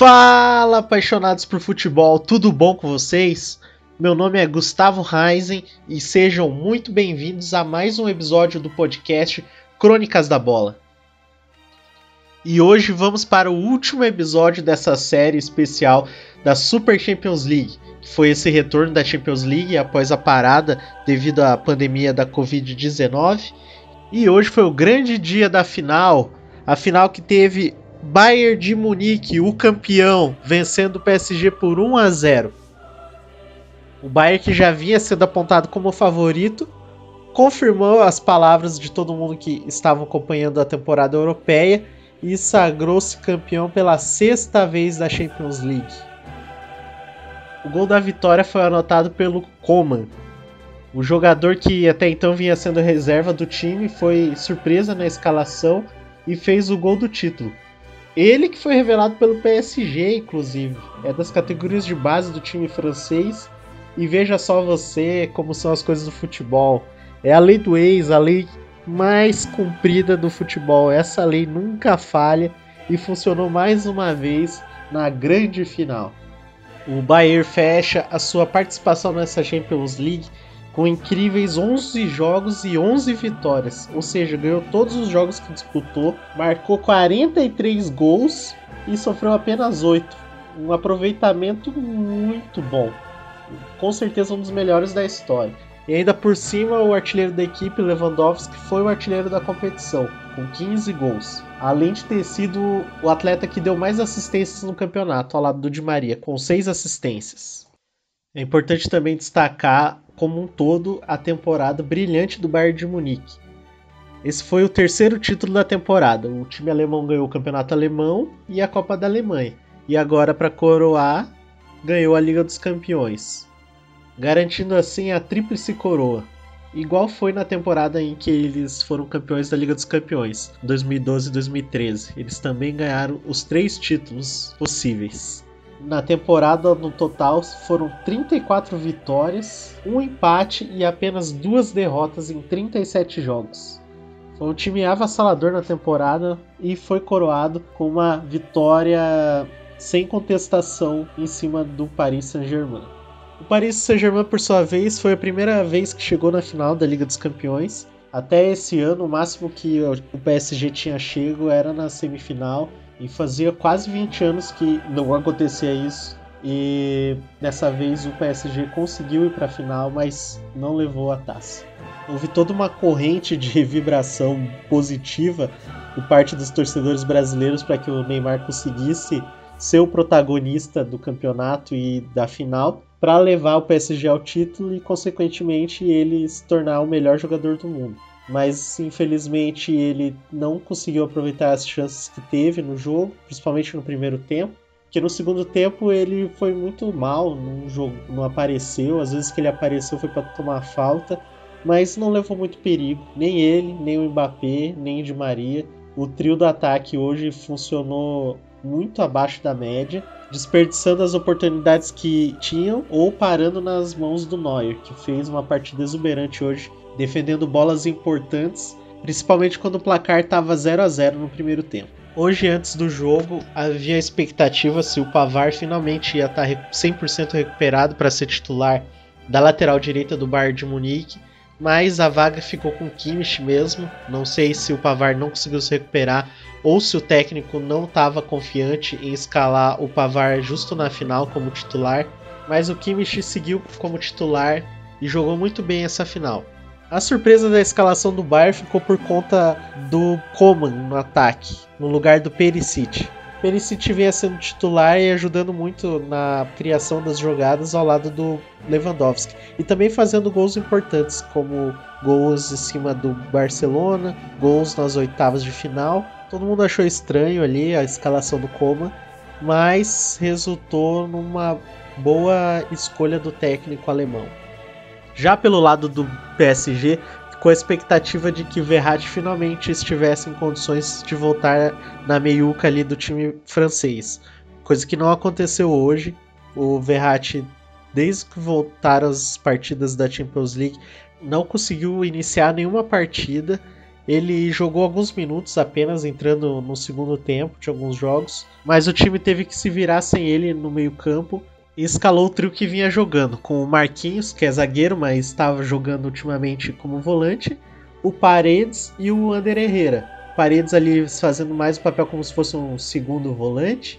Fala, apaixonados por futebol, tudo bom com vocês? Meu nome é Gustavo Reisen e sejam muito bem-vindos a mais um episódio do podcast Crônicas da Bola. E hoje vamos para o último episódio dessa série especial da Super Champions League, que foi esse retorno da Champions League após a parada devido à pandemia da Covid-19. E hoje foi o grande dia da final, a final que teve Bayern de Munique, o campeão, vencendo o PSG por 1 a 0. O Bayern que já vinha sendo apontado como favorito, confirmou as palavras de todo mundo que estava acompanhando a temporada europeia e sagrou-se campeão pela sexta vez da Champions League. O gol da vitória foi anotado pelo Coman. O jogador que até então vinha sendo reserva do time foi surpresa na escalação e fez o gol do título. Ele que foi revelado pelo PSG, inclusive. É das categorias de base do time francês. E veja só você como são as coisas do futebol. É a lei do ex, a lei mais cumprida do futebol. Essa lei nunca falha e funcionou mais uma vez na grande final. O Bayern fecha a sua participação nessa Champions League com incríveis 11 jogos e 11 vitórias, ou seja, ganhou todos os jogos que disputou, marcou 43 gols e sofreu apenas 8. Um aproveitamento muito bom, com certeza um dos melhores da história. E ainda por cima, o artilheiro da equipe, Lewandowski, foi o artilheiro da competição, com 15 gols. Além de ter sido o atleta que deu mais assistências no campeonato, ao lado do Di Maria, com 6 assistências. É importante também destacar como um todo a temporada brilhante do Bayern de Munique. Esse foi o terceiro título da temporada. O time alemão ganhou o campeonato alemão e a Copa da Alemanha. E agora, para coroar, ganhou a Liga dos Campeões, garantindo assim a tríplice coroa. Igual foi na temporada em que eles foram campeões da Liga dos Campeões, 2012 e 2013. Eles também ganharam os três títulos possíveis. Na temporada, no total, foram 34 vitórias, um empate e apenas duas derrotas em 37 jogos. Foi um time avassalador na temporada e foi coroado com uma vitória sem contestação em cima do Paris Saint-Germain. O Paris Saint-Germain, por sua vez, foi a primeira vez que chegou na final da Liga dos Campeões. Até esse ano, o máximo que o PSG tinha chego era na semifinal e fazia quase 20 anos que não acontecia isso. E dessa vez o PSG conseguiu ir para a final, mas não levou a taça. Houve toda uma corrente de vibração positiva por parte dos torcedores brasileiros para que o Neymar conseguisse ser o protagonista do campeonato e da final para levar o PSG ao título e, consequentemente, ele se tornar o melhor jogador do mundo mas infelizmente ele não conseguiu aproveitar as chances que teve no jogo, principalmente no primeiro tempo. Que no segundo tempo ele foi muito mal, no jogo não apareceu, às vezes que ele apareceu foi para tomar falta, mas não levou muito perigo, nem ele, nem o Mbappé, nem o Di Maria. O trio do ataque hoje funcionou muito abaixo da média, desperdiçando as oportunidades que tinham ou parando nas mãos do Neuer, que fez uma partida exuberante hoje defendendo bolas importantes, principalmente quando o placar estava 0 a 0 no primeiro tempo. Hoje, antes do jogo, havia expectativa se o Pavar finalmente ia tá estar 100% recuperado para ser titular da lateral direita do Bayern de Munique, mas a vaga ficou com o Kimmich mesmo. Não sei se o Pavar não conseguiu se recuperar ou se o técnico não estava confiante em escalar o Pavar justo na final como titular, mas o Kimmich seguiu como titular e jogou muito bem essa final. A surpresa da escalação do Bayern ficou por conta do Coman no ataque, no lugar do Perisic. Perisic vinha sendo titular e ajudando muito na criação das jogadas ao lado do Lewandowski. E também fazendo gols importantes, como gols em cima do Barcelona, gols nas oitavas de final. Todo mundo achou estranho ali a escalação do Coman, mas resultou numa boa escolha do técnico alemão. Já pelo lado do PSG, com a expectativa de que Verratti finalmente estivesse em condições de voltar na meiuca ali do time francês. Coisa que não aconteceu hoje. O Verratti, desde que voltaram as partidas da Champions League, não conseguiu iniciar nenhuma partida. Ele jogou alguns minutos apenas, entrando no segundo tempo de alguns jogos, mas o time teve que se virar sem ele no meio-campo escalou o trio que vinha jogando, com o Marquinhos, que é zagueiro, mas estava jogando ultimamente como volante, o Paredes e o Ander Herrera. Paredes ali fazendo mais o papel como se fosse um segundo volante,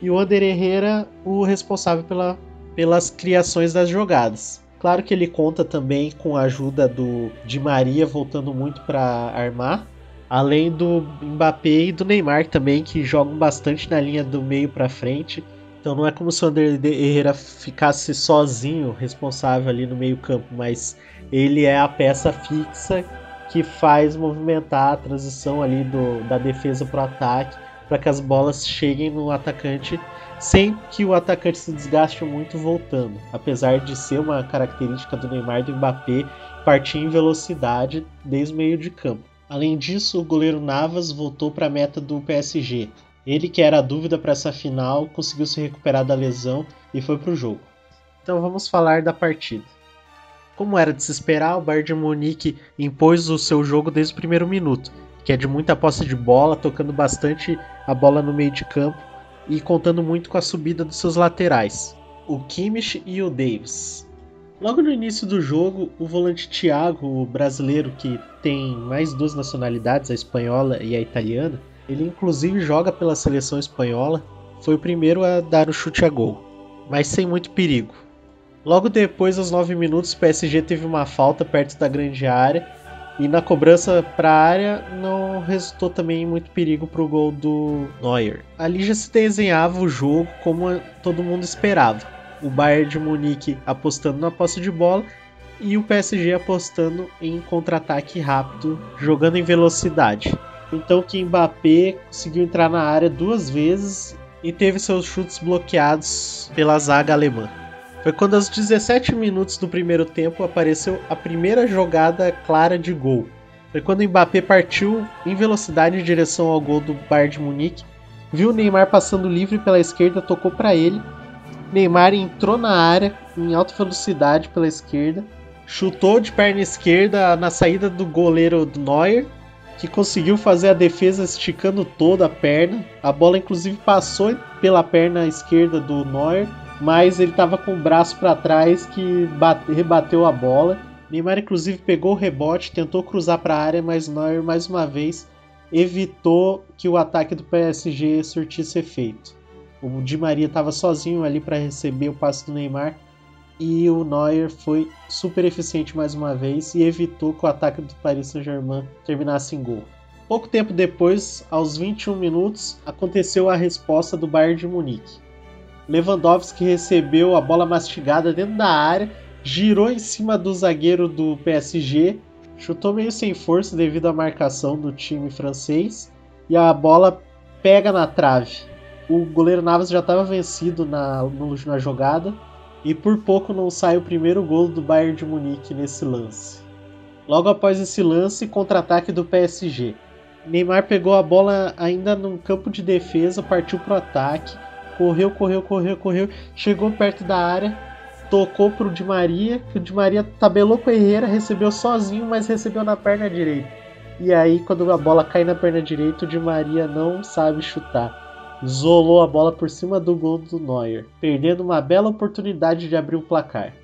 e o Ander Herrera o responsável pela, pelas criações das jogadas. Claro que ele conta também com a ajuda do Maria voltando muito para armar, além do Mbappé e do Neymar também que jogam bastante na linha do meio para frente. Então não é como se o Ander Herrera ficasse sozinho responsável ali no meio-campo, mas ele é a peça fixa que faz movimentar a transição ali do, da defesa para o ataque para que as bolas cheguem no atacante sem que o atacante se desgaste muito voltando, apesar de ser uma característica do Neymar e do Mbappé partir em velocidade desde o meio de campo. Além disso, o goleiro Navas voltou para a meta do PSG. Ele, que era a dúvida para essa final, conseguiu se recuperar da lesão e foi para o jogo. Então vamos falar da partida. Como era de se esperar, o Bayern de Munique impôs o seu jogo desde o primeiro minuto, que é de muita posse de bola, tocando bastante a bola no meio de campo e contando muito com a subida dos seus laterais, o Kimmich e o Davis. Logo no início do jogo, o volante Thiago, o brasileiro que tem mais duas nacionalidades, a espanhola e a italiana, ele inclusive joga pela seleção espanhola, foi o primeiro a dar o chute a gol, mas sem muito perigo. Logo depois, aos 9 minutos, o PSG teve uma falta perto da grande área e na cobrança para a área não resultou também muito perigo para o gol do Neuer. Ali já se desenhava o jogo como todo mundo esperava. O Bayern de Munique apostando na posse de bola e o PSG apostando em contra-ataque rápido, jogando em velocidade. Então que Mbappé conseguiu entrar na área duas vezes e teve seus chutes bloqueados pela zaga alemã. Foi quando aos 17 minutos do primeiro tempo apareceu a primeira jogada clara de gol. Foi quando Mbappé partiu em velocidade em direção ao gol do Bayern de Munique, viu Neymar passando livre pela esquerda, tocou para ele. Neymar entrou na área em alta velocidade pela esquerda, chutou de perna esquerda na saída do goleiro Neuer, que conseguiu fazer a defesa esticando toda a perna. A bola inclusive passou pela perna esquerda do Neuer mas ele estava com o braço para trás que bate, rebateu a bola. Neymar inclusive pegou o rebote, tentou cruzar para a área, mas Neuer mais uma vez evitou que o ataque do PSG surtisse efeito. O Di Maria estava sozinho ali para receber o passe do Neymar e o Neuer foi super eficiente mais uma vez e evitou que o ataque do Paris Saint-Germain terminasse em gol. Pouco tempo depois, aos 21 minutos, aconteceu a resposta do Bayern de Munique. Lewandowski recebeu a bola mastigada dentro da área, girou em cima do zagueiro do PSG, chutou meio sem força devido à marcação do time francês e a bola pega na trave. O goleiro Navas já estava vencido na, na jogada e por pouco não sai o primeiro gol do Bayern de Munique nesse lance. Logo após esse lance, contra-ataque do PSG. Neymar pegou a bola ainda no campo de defesa, partiu para o ataque Correu, correu, correu, correu. Chegou perto da área. Tocou pro Di Maria. Que o Di Maria tabelou com o Herrera. Recebeu sozinho, mas recebeu na perna direita. E aí, quando a bola cai na perna direita, o Di Maria não sabe chutar. Zolou a bola por cima do gol do Neuer, perdendo uma bela oportunidade de abrir o placar.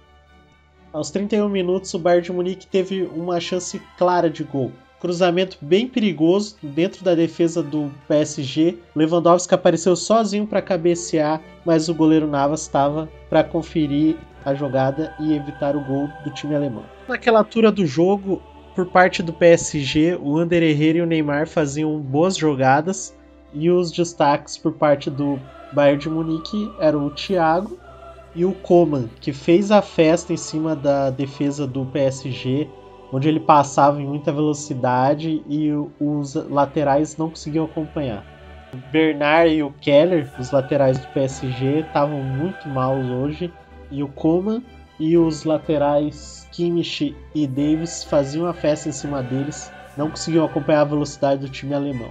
Aos 31 minutos, o Bayern de Munique teve uma chance clara de gol, Cruzamento bem perigoso dentro da defesa do PSG. Lewandowski apareceu sozinho para cabecear, mas o goleiro Navas estava para conferir a jogada e evitar o gol do time alemão. Naquela altura do jogo, por parte do PSG, o Ander Herrera e o Neymar faziam boas jogadas e os destaques por parte do Bayern de Munique eram o Thiago e o Coman, que fez a festa em cima da defesa do PSG onde ele passava em muita velocidade e os laterais não conseguiam acompanhar. O Bernard e o Keller, os laterais do PSG, estavam muito maus hoje, e o Coman e os laterais Kimmich e Davis faziam a festa em cima deles, não conseguiam acompanhar a velocidade do time alemão.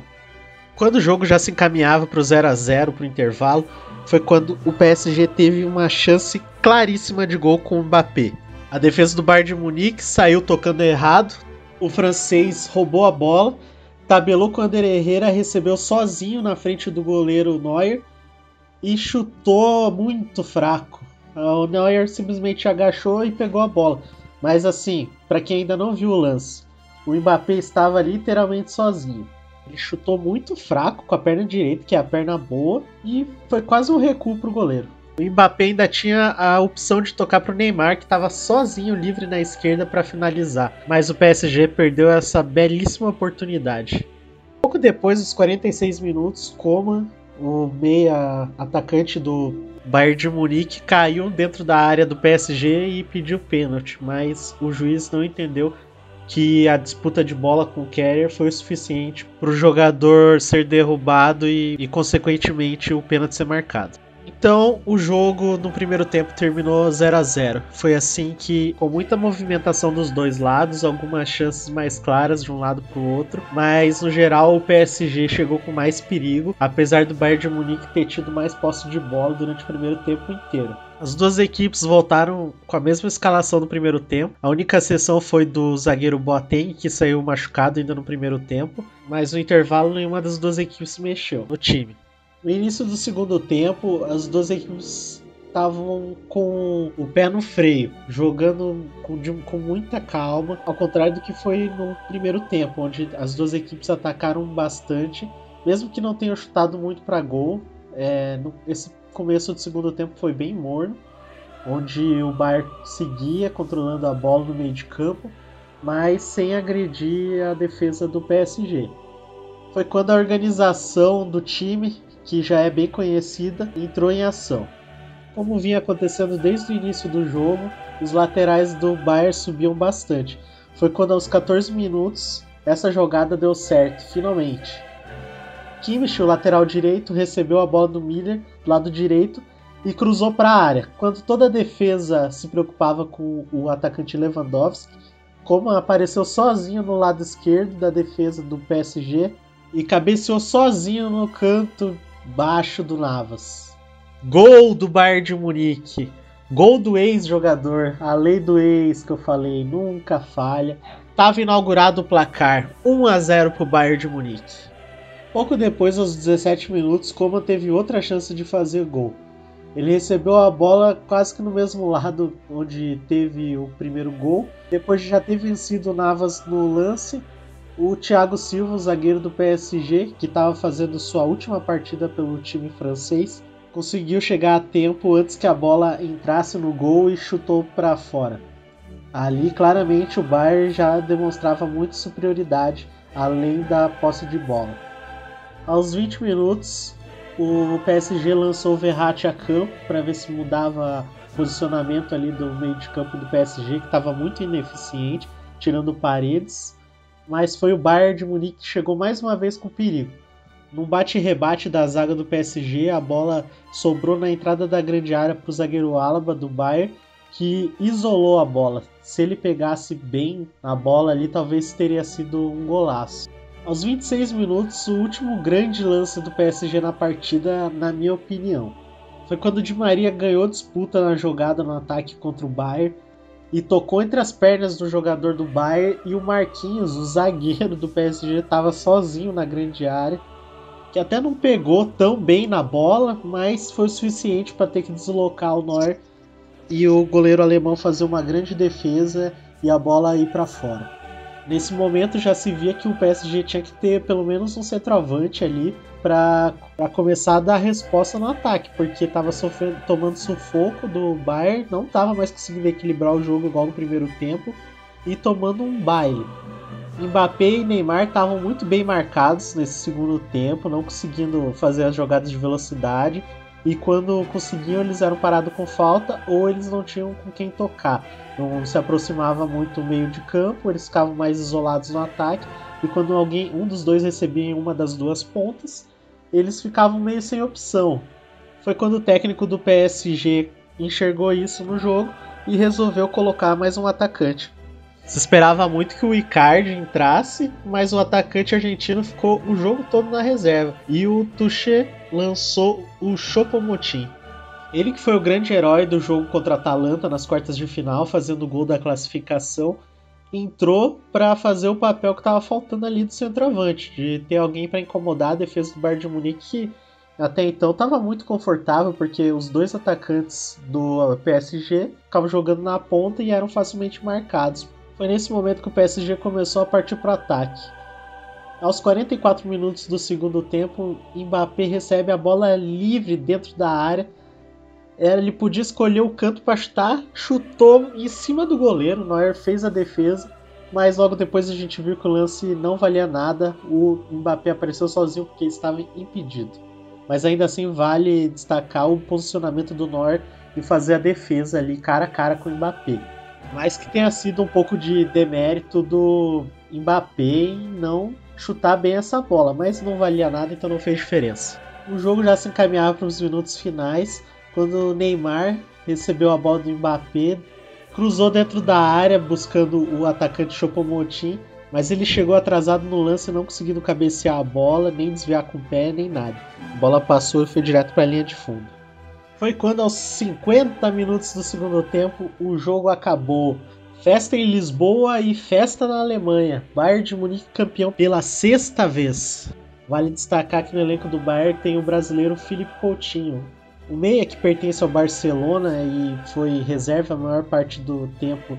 Quando o jogo já se encaminhava para o 0 a 0 para o intervalo, foi quando o PSG teve uma chance claríssima de gol com o Mbappé. A defesa do Bayern de Munique saiu tocando errado, O francês roubou a bola, tabelou com o Ander Herrera, recebeu sozinho na frente do goleiro Neuer e chutou muito fraco. O Neuer simplesmente agachou e pegou a bola. Mas assim, para quem ainda não viu o lance, o Mbappé estava literalmente sozinho. Ele chutou muito fraco com a perna direita, que é a perna boa, e foi quase um recuo pro goleiro. O Mbappé ainda tinha a opção de tocar para o Neymar, que estava sozinho livre na esquerda para finalizar, mas o PSG perdeu essa belíssima oportunidade. Pouco depois dos 46 minutos, Coman, o meia atacante do Bayern de Munique, caiu dentro da área do PSG e pediu pênalti, mas o juiz não entendeu que a disputa de bola com o Carrier foi o suficiente para o jogador ser derrubado e, e, consequentemente, o pênalti ser marcado. Então, o jogo no primeiro tempo terminou 0 a 0. Foi assim que, com muita movimentação dos dois lados, algumas chances mais claras de um lado para o outro, mas no geral o PSG chegou com mais perigo, apesar do Bayern de Munique ter tido mais posse de bola durante o primeiro tempo inteiro. As duas equipes voltaram com a mesma escalação no primeiro tempo. A única exceção foi do zagueiro Boateng, que saiu machucado ainda no primeiro tempo, mas no intervalo nenhuma das duas equipes mexeu no time. No início do segundo tempo, as duas equipes estavam com o pé no freio, jogando com, de, com, muita calma, ao contrário do que foi no primeiro tempo, onde as duas equipes atacaram bastante, mesmo que não tenham chutado muito para gol. É, no, esse começo do segundo tempo foi bem morno, onde o Bayern seguia controlando a bola no meio de campo, mas sem agredir a defesa do PSG. Foi quando a organização do time que já é bem conhecida, entrou em ação. Como vinha acontecendo desde o início do jogo, os laterais do Bayern subiam bastante. Foi quando aos 14 minutos essa jogada deu certo, finalmente. Kimmich, o lateral direito, recebeu a bola do Miller, lado direito, e cruzou para a área. Quando toda a defesa se preocupava com o atacante Lewandowski, como apareceu sozinho no lado esquerdo da defesa do PSG e cabeceou sozinho no canto baixo do Navas. Gol do Bayern de Munique. Gol do ex-jogador, a lei do ex que eu falei, nunca falha. Tava inaugurado o placar, 1 a 0 pro Bayern de Munique. Pouco depois, aos 17 minutos, Coman teve outra chance de fazer gol. Ele recebeu a bola quase que no mesmo lado onde teve o primeiro gol. Depois de já ter vencido o Navas no lance, o Thiago Silva, zagueiro do PSG, que estava fazendo sua última partida pelo time francês, conseguiu chegar a tempo antes que a bola entrasse no gol e chutou para fora. Ali, claramente, o Bayern já demonstrava muita superioridade, além da posse de bola. Aos 20 minutos, o PSG lançou o Verratti a campo para ver se mudava posicionamento ali do meio de campo do PSG, que estava muito ineficiente, tirando paredes mas foi o Bayern de Munique que chegou mais uma vez com perigo. Num bate-rebate da zaga do PSG, a bola sobrou na entrada da grande área para o zagueiro Alaba do Bayern, que isolou a bola. Se ele pegasse bem a bola ali, talvez teria sido um golaço. Aos 26 minutos, o último grande lance do PSG na partida, na minha opinião, foi quando Di Maria ganhou disputa na jogada no ataque contra o Bayern e tocou entre as pernas do jogador do Bayern e o Marquinhos, o zagueiro do PSG, estava sozinho na grande área, que até não pegou tão bem na bola, mas foi o suficiente para ter que deslocar o Neuer e o goleiro alemão fazer uma grande defesa e a bola ir para fora. Nesse momento já se via que o PSG tinha que ter pelo menos um centroavante ali para começar a dar resposta no ataque, porque estava sofrendo, tomando sufoco do Bayern, não estava mais conseguindo equilibrar o jogo igual no primeiro tempo e tomando um baile. Mbappé e Neymar estavam muito bem marcados nesse segundo tempo, não conseguindo fazer as jogadas de velocidade. E quando conseguiam, eles eram parados com falta ou eles não tinham com quem tocar. Não se aproximava muito o meio de campo, eles ficavam mais isolados no ataque e quando alguém, um dos dois recebia em uma das duas pontas, eles ficavam meio sem opção. Foi quando o técnico do PSG enxergou isso no jogo e resolveu colocar mais um atacante. Se esperava muito que o Icardi entrasse, mas o atacante argentino ficou o jogo todo na reserva. E o Tuchel lançou o Chopomotin. Ele que foi o grande herói do jogo contra a Atalanta nas quartas de final, fazendo o gol da classificação entrou para fazer o papel que estava faltando ali do centroavante, de ter alguém para incomodar a defesa do Bayern de Munique que até então estava muito confortável porque os dois atacantes do PSG ficavam jogando na ponta e eram facilmente marcados. Foi nesse momento que o PSG começou a partir para o ataque. Aos 44 minutos do segundo tempo, Mbappé recebe a bola livre dentro da área. Ele podia escolher o canto para chutar, chutou em cima do goleiro. Neuer fez a defesa, mas logo depois a gente viu que o lance não valia nada. O Mbappé apareceu sozinho porque estava impedido. Mas ainda assim vale destacar o posicionamento do Neuer e fazer a defesa ali cara a cara com o Mbappé. Mas que tenha sido um pouco de demérito do Mbappé em não chutar bem essa bola, mas não valia nada, então não fez diferença. O jogo já se encaminhava para os minutos finais, quando o Neymar recebeu a bola do Mbappé, cruzou dentro da área buscando o atacante Chopomotin, mas ele chegou atrasado no lance, não conseguindo cabecear a bola, nem desviar com o pé, nem nada. A bola passou e foi direto para a linha de fundo. Foi quando, aos 50 minutos do segundo tempo, o jogo acabou. Festa em Lisboa e festa na Alemanha. Bayern de Munique campeão pela sexta vez. Vale destacar que no elenco do Bayern tem o brasileiro Felipe Coutinho. O meia que pertence ao Barcelona e foi reserva a maior parte do tempo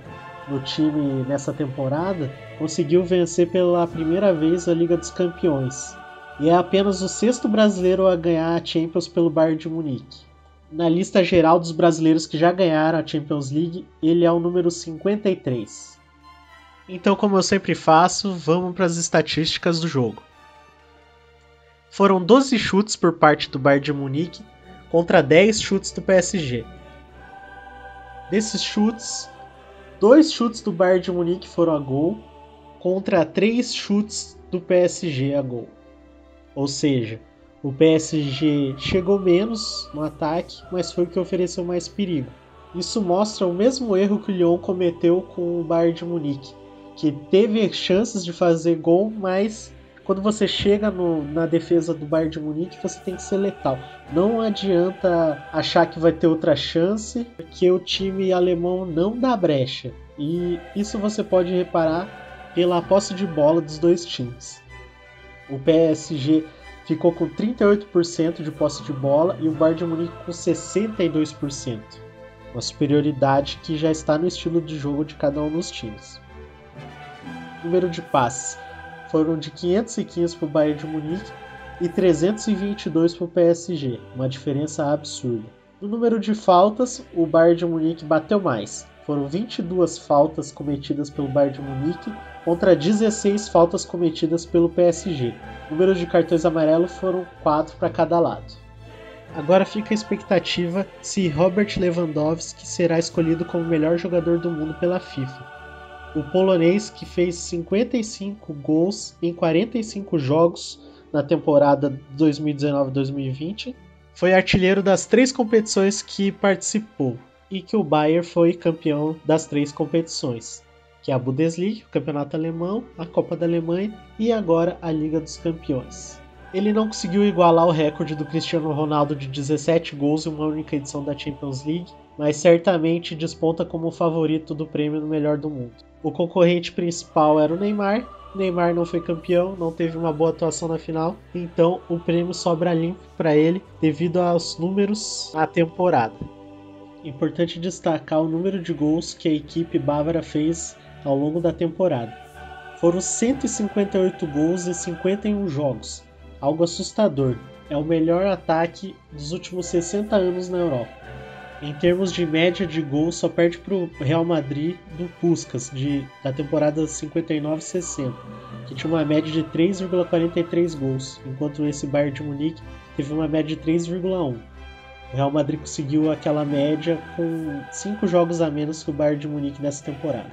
no time nessa temporada, conseguiu vencer pela primeira vez a Liga dos Campeões. E é apenas o sexto brasileiro a ganhar a Champions pelo Bayern de Munique na lista geral dos brasileiros que já ganharam a Champions League, ele é o número 53. Então, como eu sempre faço, vamos para as estatísticas do jogo. Foram 12 chutes por parte do Bayern de Munique contra 10 chutes do PSG. Desses chutes, dois chutes do Bayern de Munique foram a gol contra três chutes do PSG a gol. Ou seja, o PSG chegou menos no ataque, mas foi o que ofereceu mais perigo. Isso mostra o mesmo erro que o Lyon cometeu com o Bayern de Munique, que teve chances de fazer gol, mas quando você chega no, na defesa do Bayern de Munique, você tem que ser letal. Não adianta achar que vai ter outra chance, porque o time alemão não dá brecha. E isso você pode reparar pela posse de bola dos dois times. O PSG ficou com 38% de posse de bola e o Bayern de Munique com 62%. Uma superioridade que já está no estilo de jogo de cada um dos times. número de passes foram de 515 para o Bayern de Munique e 322 para o PSG, uma diferença absurda. No número de faltas, o Bayern de Munique bateu mais. Foram 22 faltas cometidas pelo Bayern de Munique contra 16 faltas cometidas pelo PSG. Números de cartões amarelos foram 4 para cada lado. Agora fica a expectativa se Robert Lewandowski será escolhido como o melhor jogador do mundo pela FIFA. O polonês, que fez 55 gols em 45 jogos na temporada 2019-2020, foi artilheiro das três competições que participou e que o Bayern foi campeão das três competições que é a Bundesliga, o Campeonato Alemão, a Copa da Alemanha e agora a Liga dos Campeões. Ele não conseguiu igualar o recorde do Cristiano Ronaldo de 17 gols em uma única edição da Champions League, mas certamente desponta como o favorito do prêmio no melhor do mundo. O concorrente principal era o Neymar. Neymar não foi campeão, não teve uma boa atuação na final, então o prêmio sobra limpo para ele devido aos números na temporada. Importante destacar o número de gols que a equipe bávara fez ao longo da temporada. Foram 158 gols em 51 jogos, algo assustador. É o melhor ataque dos últimos 60 anos na Europa. Em termos de média de gols, só perde para o Real Madrid do Puskas, de, da temporada 59-60, que tinha uma média de 3,43 gols, enquanto esse Bayern de Munique teve uma média de 3,1. O Real Madrid conseguiu aquela média com 5 jogos a menos que o Bayern de Munique nessa temporada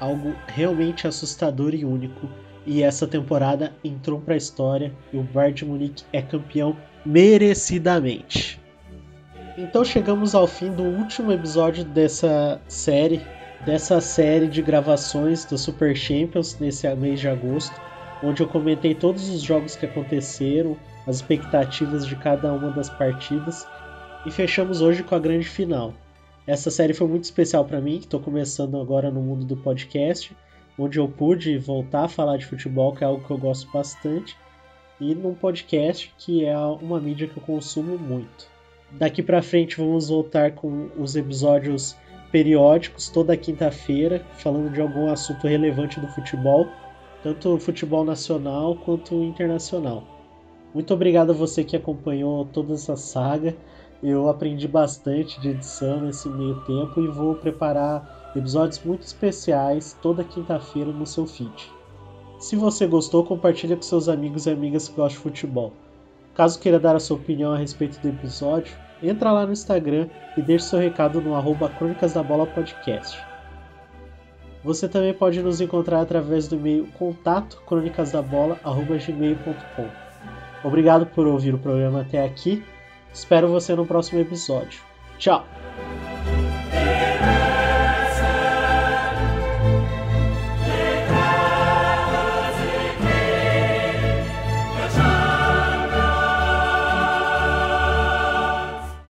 algo realmente assustador e único. E essa temporada entrou para a história e o Bayern de Munique é campeão merecidamente. Então chegamos ao fim do último episódio dessa série, dessa série de gravações do Super Champions nesse mês de agosto, onde eu comentei todos os jogos que aconteceram, as expectativas de cada uma das partidas e fechamos hoje com a grande final. Essa série foi muito especial para mim, que estou começando agora no mundo do podcast, onde eu pude voltar a falar de futebol, que é algo que eu gosto bastante, e num podcast que é uma mídia que eu consumo muito. Daqui para frente vamos voltar com os episódios periódicos toda quinta-feira, falando de algum assunto relevante do futebol, tanto futebol nacional quanto internacional. Muito obrigado a você que acompanhou toda essa saga. Eu aprendi bastante de edição nesse meio tempo e vou preparar episódios muito especiais toda quinta-feira no seu feed. Se você gostou, compartilhe com seus amigos e amigas que gostam de futebol. Caso queira dar a sua opinião a respeito do episódio, entra lá no Instagram e deixe seu recado no arroba Crônicas da Bola Podcast. Você também pode nos encontrar através do e-mail contato crônicasdabola.gmail.com. Obrigado por ouvir o programa até aqui. Espero você no próximo episódio. Tchau!